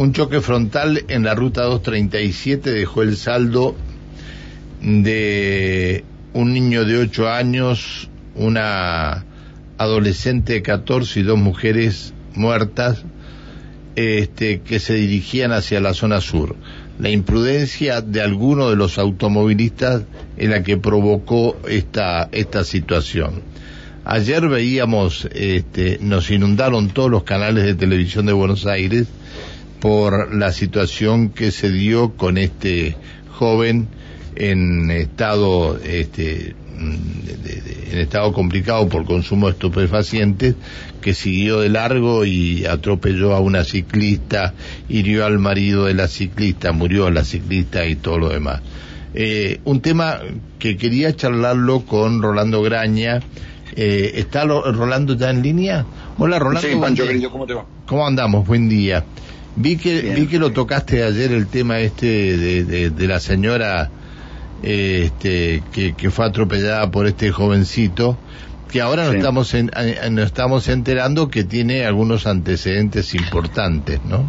un choque frontal en la ruta 237 dejó el saldo de un niño de 8 años, una adolescente de 14 y dos mujeres muertas este, que se dirigían hacia la zona sur. La imprudencia de alguno de los automovilistas en la que provocó esta, esta situación. Ayer veíamos, este, nos inundaron todos los canales de televisión de Buenos Aires por la situación que se dio con este joven en estado este, en estado complicado por consumo de estupefacientes que siguió de largo y atropelló a una ciclista, hirió al marido de la ciclista, murió la ciclista y todo lo demás. Eh, un tema que quería charlarlo con Rolando Graña. Eh, ¿Está Rolando ya en línea? Hola Rolando. Sí, Pancho, querido, ¿cómo te va? ¿Cómo andamos? Buen día. Vi que, vi que lo tocaste ayer el tema este de, de, la señora este, que, que, fue atropellada por este jovencito, que ahora nos, estamos nos estamos enterando que tiene algunos antecedentes importantes, ¿no?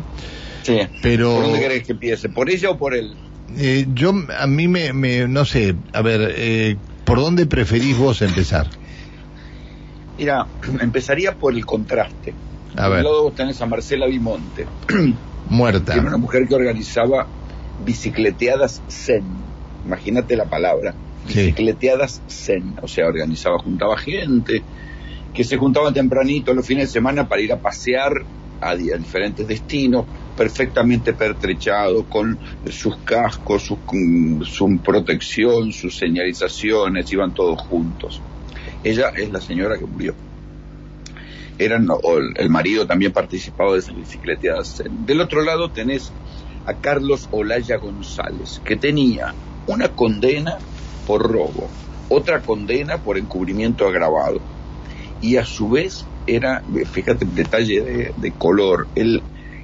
Sí. Pero, ¿Por dónde querés que empiece? ¿Por ella o por él? Eh, yo, a mí me, me, no sé, a ver, eh, ¿por dónde preferís vos empezar? Mira, empezaría por el contraste. A ver. lado vos tenés a Marcela Bimonte. Muerta. Que era una mujer que organizaba bicicleteadas zen. Imagínate la palabra. Bicicleteadas zen. O sea, organizaba, juntaba gente que se juntaba tempranito los fines de semana para ir a pasear a, diferentes destinos, perfectamente pertrechados, con sus cascos, su, su protección, sus señalizaciones, iban todos juntos. Ella es la señora que murió eran, el marido también participaba de esas bicicleteadas. Del otro lado tenés a Carlos Olaya González, que tenía una condena por robo, otra condena por encubrimiento agravado, y a su vez era, fíjate el detalle de, color, el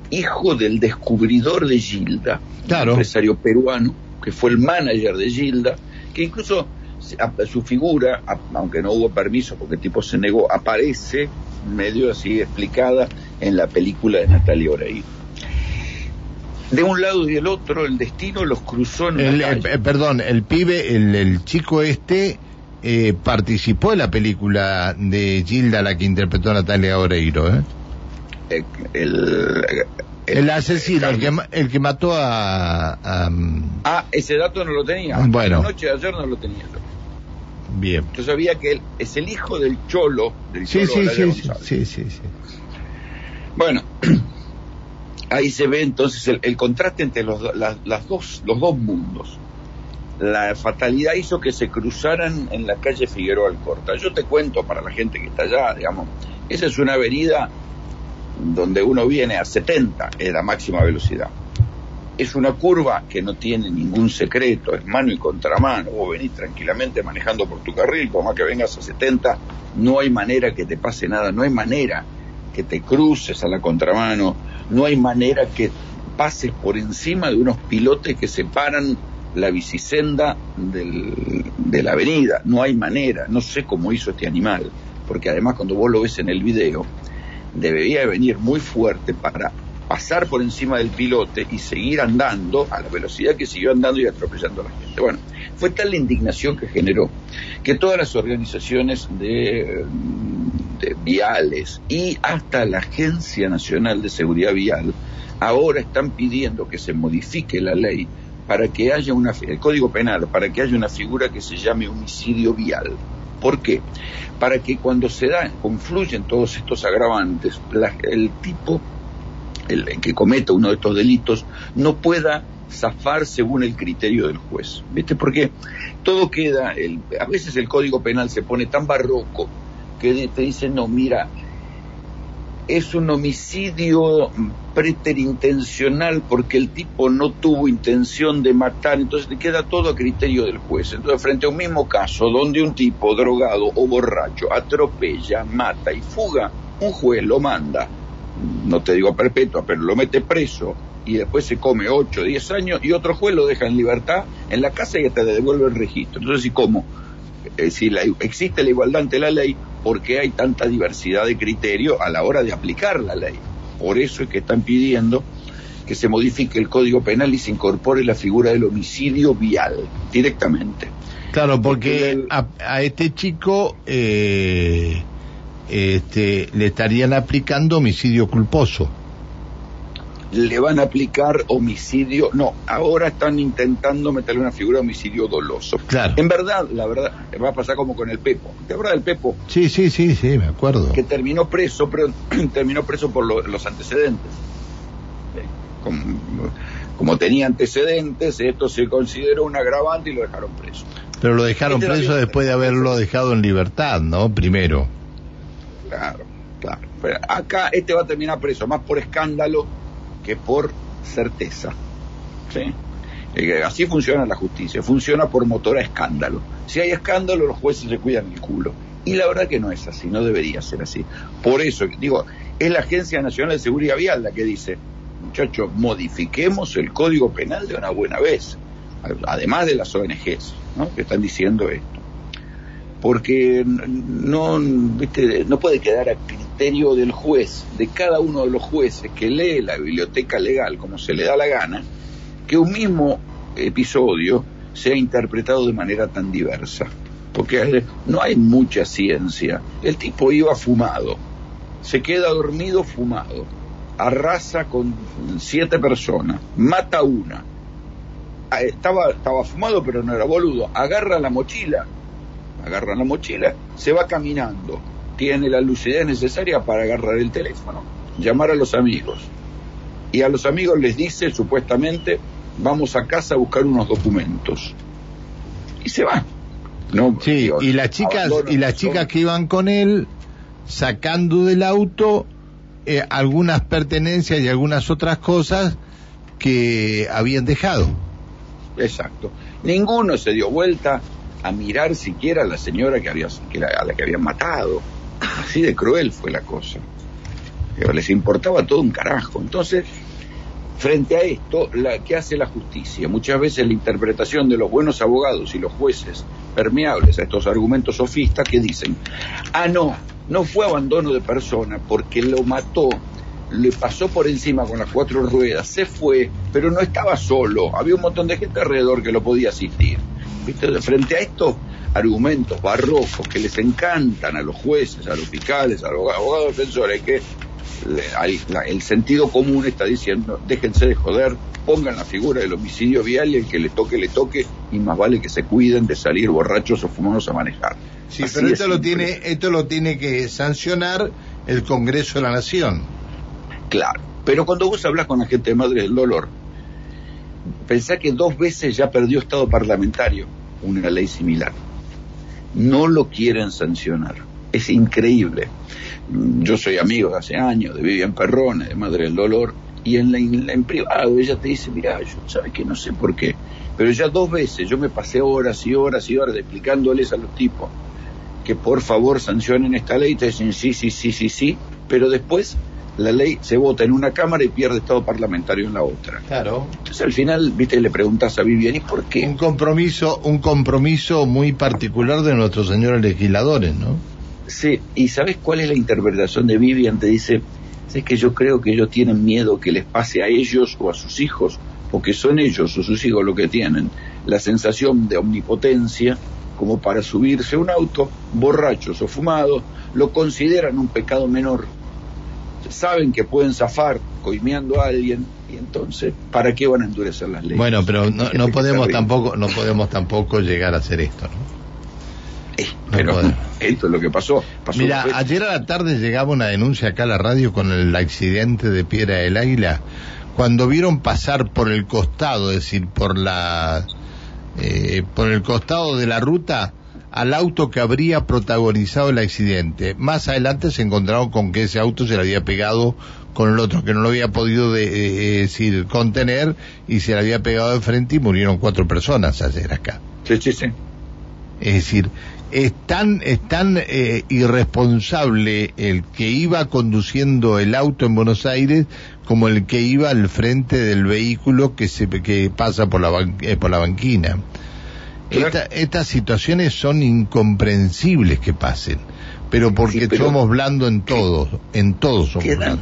hijo del descubridor de Gilda, empresario peruano, que fue el manager de Gilda, que incluso su figura, aunque no hubo permiso porque el tipo se negó, aparece medio así explicada en la película de Natalia Oreiro. De un lado y del otro, el destino los cruzó en el, eh, Perdón, el pibe, el, chico este, eh, participó en la película de Gilda, la que interpretó Natalia Oreiro, ¿eh? el, el, asesino, el que, el que mató a, Ah, ese dato no lo tenía. Bueno. La noche de ayer no lo tenía Bien. Yo sabía que él es el hijo del cholo, del sí, sí, sí, sí, sí, sí, Bueno, ahí se ve entonces el, contraste entre los, las dos, los dos mundos. La fatalidad hizo que se cruzaran en la calle Figueroa Alcorta. Yo te cuento para la gente que está allá, digamos, esa es una avenida donde uno viene a 70 en la máxima velocidad es una curva que no tiene ningún secreto, es mano y contramano. Vos venís tranquilamente manejando por tu carril, por más que vengas a 70, no hay manera que te pase nada, no hay manera que te cruces a la contramano, no hay manera que pases por encima de unos pilotes que separan la bicisenda de la avenida, no hay manera, no sé cómo hizo este animal, porque además cuando vos lo ves en el video, debería venir muy fuerte para pasar por encima del pilote y seguir andando a la velocidad que siguió andando y atropellando a la gente. Bueno, fue tal la indignación que generó que todas las organizaciones de, de viales y hasta la Agencia Nacional de Seguridad Vial ahora están pidiendo que se modifique la ley para que haya una, el Código Penal, para que haya una figura que se llame homicidio vial. ¿Por qué? Para que cuando se da, confluyen todos estos agravantes, el tipo el, que cometa uno de estos delitos no pueda zafar según el criterio del juez. ¿Viste? Porque todo queda, el, a veces el Código Penal se pone tan barroco que te dice, no, mira, es un homicidio preterintencional porque el tipo no tuvo intención de matar, entonces le queda todo a criterio del juez. Entonces, frente a un mismo caso donde un tipo drogado o borracho atropella, mata y fuga, un juez lo manda no te digo perpetua, pero lo mete preso y después se come 8 o 10 años y otro juez lo deja en libertad en la casa y te devuelve el registro. Entonces, ¿y cómo? Eh, si existe la igualdad ante la ley, ¿por qué hay tanta diversidad de criterio a la hora de aplicar la ley? Por eso es que están pidiendo que se modifique el Código Penal y se incorpore la figura del homicidio vial directamente. Claro, porque a, este chico eh, este, le estarían aplicando homicidio culposo le van a aplicar homicidio. No, ahora están intentando meterle una figura de homicidio doloso. Claro. En verdad, la verdad, va a pasar como con el Pepo. ¿Te acuerdas del Pepo? Sí, sí, sí, sí, me acuerdo. Que terminó preso, pero terminó preso por los antecedentes. Como, como, tenía antecedentes, esto se consideró un agravante y lo dejaron preso. Pero lo dejaron este preso después de haberlo dejado en libertad, ¿no? Primero. Claro, claro. Pero acá este va a terminar preso, más por escándalo que por certeza. ¿sí? Eh, así funciona la justicia, funciona por motor a escándalo. Si hay escándalo, los jueces se cuidan el culo. Y la verdad que no es así, no debería ser así. Por eso, digo, es la Agencia Nacional de Seguridad Vial la que dice, muchachos, modifiquemos el Código Penal de una buena vez, además de las ONGs, ¿no? que están diciendo esto. Porque no, no puede quedar del juez, de cada uno de los jueces que lee la biblioteca legal como se le da la gana, que un mismo episodio sea interpretado de manera tan diversa. Porque no hay mucha ciencia. El tipo iba fumado, se queda dormido fumado, arrasa con siete personas, mata una. Ah, estaba, estaba fumado pero no era boludo. Agarra la mochila, agarra la mochila, se va caminando tiene la lucidez necesaria para agarrar el teléfono, llamar a los amigos. Y a los amigos les dice, supuestamente, vamos a casa a buscar unos documentos. Y se va. No, sí, y las chicas, y las chicas que iban con él, sacando del auto eh, algunas pertenencias y algunas otras cosas que habían dejado. Exacto. Ninguno se dio vuelta a mirar siquiera a la señora que había, que a la que habían matado Así de cruel fue la cosa. Pero les importaba todo un carajo. Entonces, frente a esto, la, ¿qué hace la justicia? Muchas veces la interpretación de los buenos abogados y los jueces permeables a estos argumentos sofistas que dicen, ah, no, no fue abandono de persona porque lo mató, le pasó por encima con las cuatro ruedas, se fue, pero no estaba solo, había un montón de gente alrededor que lo podía asistir. ¿Viste? Frente a esto, argumentos barrocos que les encantan a los jueces, a los fiscales, a los abogados defensores, que el sentido común está diciendo, déjense de joder, pongan la figura del homicidio vial y el que le toque, le toque, y más vale que se cuiden de salir borrachos o fumados a manejar. Sí, pero esto lo, tiene, esto lo tiene que sancionar el Congreso de la Nación. Claro, pero cuando vos hablas con la gente de Madre del Dolor, pensá que dos veces ya perdió Estado parlamentario una ley similar no lo quieren sancionar. Es increíble. Yo soy amigo de hace años de Vivian Perrone, de Madre del Dolor, y en, la, en, privado ella te dice, mira, yo sabes que no sé por qué, pero ya dos veces yo me pasé horas y horas y horas explicándoles a los tipos que por favor sancionen esta ley, te dicen sí, sí, sí, sí, sí, pero después la ley se vota en una cámara y pierde estado parlamentario en la otra. Claro. Entonces al final, viste, le preguntas a Vivian, ¿y por qué? Un compromiso, un compromiso muy particular de nuestros señores legisladores, ¿no? Sí, y ¿sabes cuál es la interpretación de Vivian? Te dice, es que yo creo que ellos tienen miedo que les pase a ellos o a sus hijos, porque son ellos o sus hijos lo que tienen, la sensación de omnipotencia como para subirse a un auto, borrachos o fumados, lo consideran un pecado menor saben que pueden zafar coimeando a alguien y entonces ¿para qué van a endurecer las leyes? Bueno, pero no, podemos tampoco no podemos tampoco llegar a hacer esto, ¿no? Eh, pero esto es lo que pasó. Mira, ayer a la tarde llegaba una denuncia acá a la radio con el accidente de Piedra del Águila. Cuando vieron pasar por el costado, es decir, por la eh, por el costado de la ruta, al auto que habría protagonizado el accidente. Más adelante se encontraron con que ese auto se le había pegado con el otro, que no lo había podido de, decir, contener y se le había pegado de frente y murieron cuatro personas ayer acá. Sí, sí, sí. Es decir, es tan, es tan eh, irresponsable el que iba conduciendo el auto en Buenos Aires como el que iba al frente del vehículo que se que pasa por la, eh, por la banquina estas situaciones son incomprensibles que pasen, pero porque somos blando en todos, en todos somos quedan,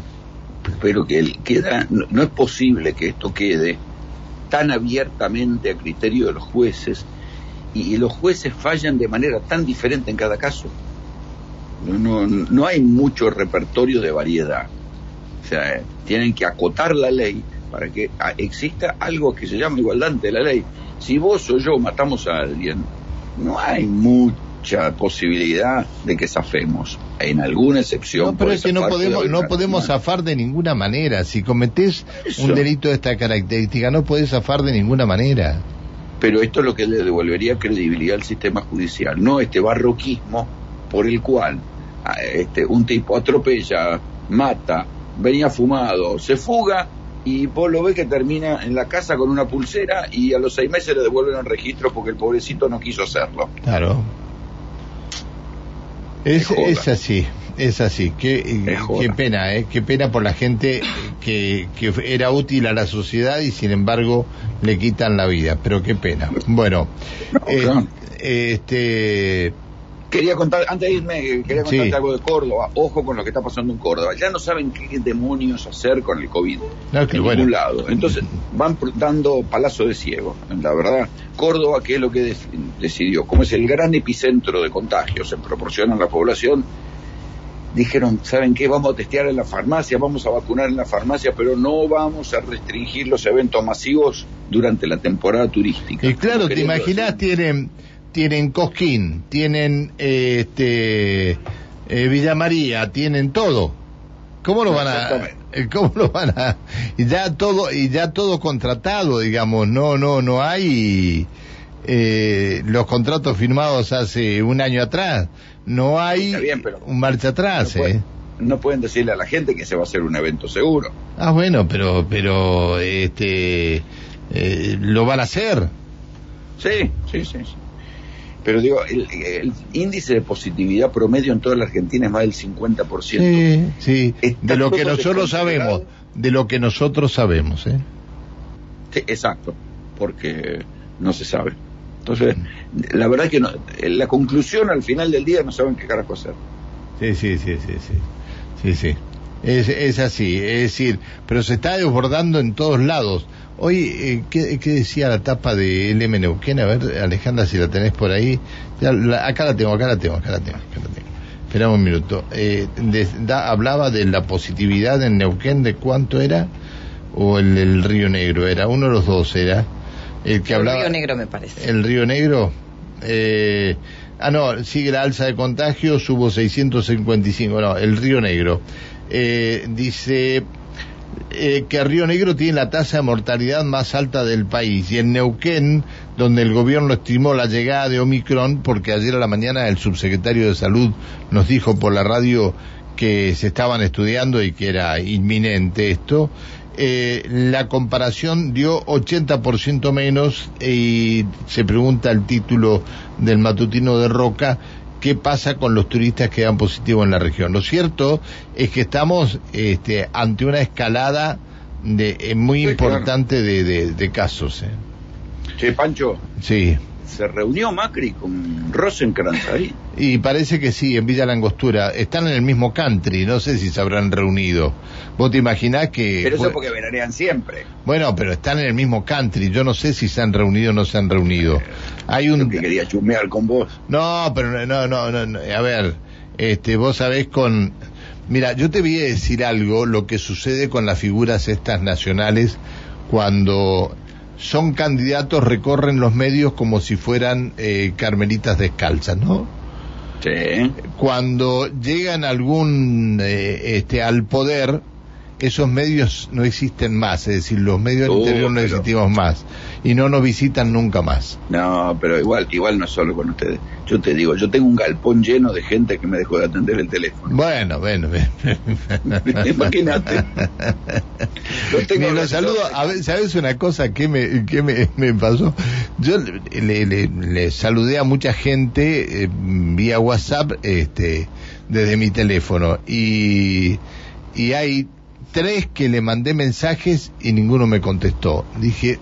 pero que queda, no, es posible que esto quede tan abiertamente a criterio de los jueces y, los jueces fallan de manera tan diferente en cada caso. No, no, hay mucho repertorio de variedad. O sea, tienen que acotar la ley para que ah, exista algo que se llama igualdad ante la ley. Si vos o yo matamos a alguien, no hay mucha posibilidad de que zafemos. En alguna excepción. No, pero es que no podemos, no podemos zafar de ninguna manera. Si cometés un delito de esta característica, no podés zafar de ninguna manera. Pero esto es lo que le devolvería credibilidad al sistema judicial, no este barroquismo por el cual este, un tipo atropella, mata, venía fumado, se fuga y vos lo ves que termina en la casa con una pulsera y a los seis meses le devuelven el registro porque el pobrecito no quiso hacerlo. Claro. Es, es así, es así. Qué, qué pena, ¿eh? Qué pena por la gente que, que era útil a la sociedad y sin embargo le quitan la vida. Pero qué pena. Bueno, eh, este Quería contar, antes de irme, quería contarte algo de Córdoba. Ojo con lo que está pasando en Córdoba. Ya no saben qué demonios hacer con el COVID. No, en ningún lado. Entonces van dando palazo de ciego. La verdad, Córdoba, que es lo que decidió, como es el gran epicentro de contagios en proporción a la población, dijeron, ¿saben qué? Vamos a testear en la farmacia, vamos a vacunar en la farmacia, pero no vamos a restringir los eventos masivos durante la temporada turística. Y claro, te imaginas, tienen tienen Cosquín, tienen este eh, Villa María, tienen todo. ¿Cómo lo van a eh, cómo lo van a y ya todo y ya todo contratado, digamos, no no no hay eh, los contratos firmados hace un año atrás, no hay un marcha atrás, no, no pueden decirle a la gente que se va a hacer un evento seguro. Ah, bueno, pero pero este lo van a hacer. Sí, sí, sí. sí. Pero digo, el, índice de positividad promedio en toda la Argentina es más del 50%. Sí, sí. de lo que nosotros sabemos, de lo que nosotros sabemos, ¿eh? Sí, exacto, porque no se sabe. Entonces, la verdad es que no, la conclusión al final del día no saben qué carajo hacer. Sí, sí, sí, sí, sí. Sí, sí. Es, es así, es decir, pero se está desbordando en todos lados. Hoy, eh, ¿qué, decía la tapa de LM Neuquén? A ver, Alejandra, si la tenés por ahí. acá la tengo, acá la tengo, acá la tengo. Acá la tengo. Esperamos un minuto. Eh, hablaba de la positividad en Neuquén, ¿de cuánto era? ¿O el, el Río Negro? Era uno de los dos, era. El que hablaba. El Río Negro, me parece. El Río Negro. Eh, ah, no, sigue la alza de contagios, hubo 655. No, el Río Negro. Eh, dice eh, que Río Negro tiene la tasa de mortalidad más alta del país. Y en Neuquén, donde el gobierno estimó la llegada de Omicron, porque ayer a la mañana el subsecretario de Salud nos dijo por la radio que se estaban estudiando y que era inminente esto, eh, la comparación dio 80% menos y se pregunta el título del matutino de Roca qué pasa con los turistas que dan positivo en la región. Lo cierto es que estamos este, ante una escalada de, eh, muy importante de, de, casos. ¿eh? Che, Pancho. Sí. ¿Se reunió Macri con Rosenkrantz ahí? Y parece que sí, en Villa Langostura. Están en el mismo country, no sé si se habrán reunido. ¿Vos te imaginás que...? Pero eso porque veranean siempre. Bueno, pero están en el mismo country. Yo no sé si se han reunido o no se han reunido. Hay un... que quería chumear con vos. No, pero no, no, no, A ver, este, vos sabés con... Mira, yo te voy a decir algo, lo que sucede con las figuras estas nacionales cuando son candidatos, recorren los medios como si fueran eh, carmelitas descalzas, ¿no? Sí. Cuando llegan algún eh, este al poder, esos medios no existen más, es decir, los medios del interior no existimos más y no nos visitan nunca más. No, pero igual, igual no es solo con ustedes. Yo te digo, yo tengo un galpón lleno de gente que me dejó de atender el teléfono. Bueno, bueno, Imagínate. saludo, a ver, ¿sabes una cosa que me, que me, me pasó? Yo le, le, le, saludé a mucha gente eh, vía WhatsApp, este, desde mi teléfono y, y hay tres que le mandé mensajes y ninguno me contestó. Dije,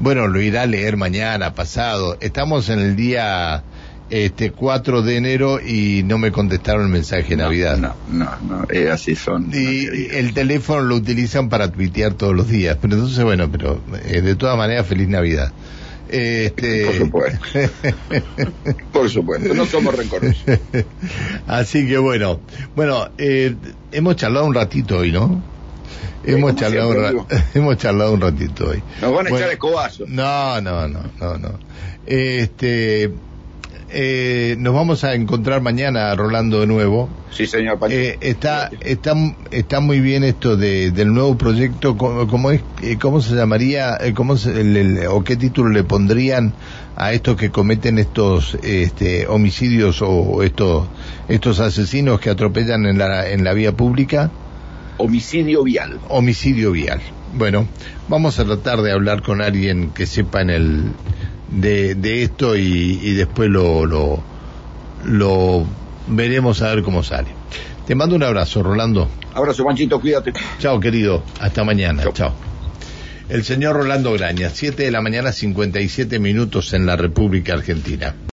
bueno, lo irá a leer mañana, pasado. Estamos en el día este 4 de enero y no me contestaron el mensaje de Navidad. No, no, no, eh, así son. Y el teléfono lo utilizan para tuitear todos los días. Pero entonces, bueno, pero eh, de todas maneras, feliz Navidad. Este... Por supuesto. Por supuesto, no somos rencorosos. Así que bueno, bueno, eh, hemos charlado un ratito hoy, ¿no? Hemos charlado, un hemos charlado un ratito hoy. Nos van a echar escobazo. No, no, no, no, no. Este, eh, nos vamos a encontrar mañana, Rolando, de nuevo. Sí, señor. Eh, está, está, está muy bien esto de, del nuevo proyecto. ¿Cómo, es, eh, cómo se llamaría eh, cómo o qué título le pondrían a estos que cometen estos este, homicidios o estos, estos asesinos que atropellan en la, en la vía pública? Homicidio vial. Homicidio vial. Bueno, vamos a tratar de hablar con alguien que sepa en el de, de esto y, y después lo, lo, lo veremos a ver cómo sale. Te mando un abrazo, Rolando. Abrazo, Manchito, cuídate. Chao, querido. Hasta mañana. Chao. El señor Rolando Graña, 7 de la mañana, 57 minutos en la República Argentina.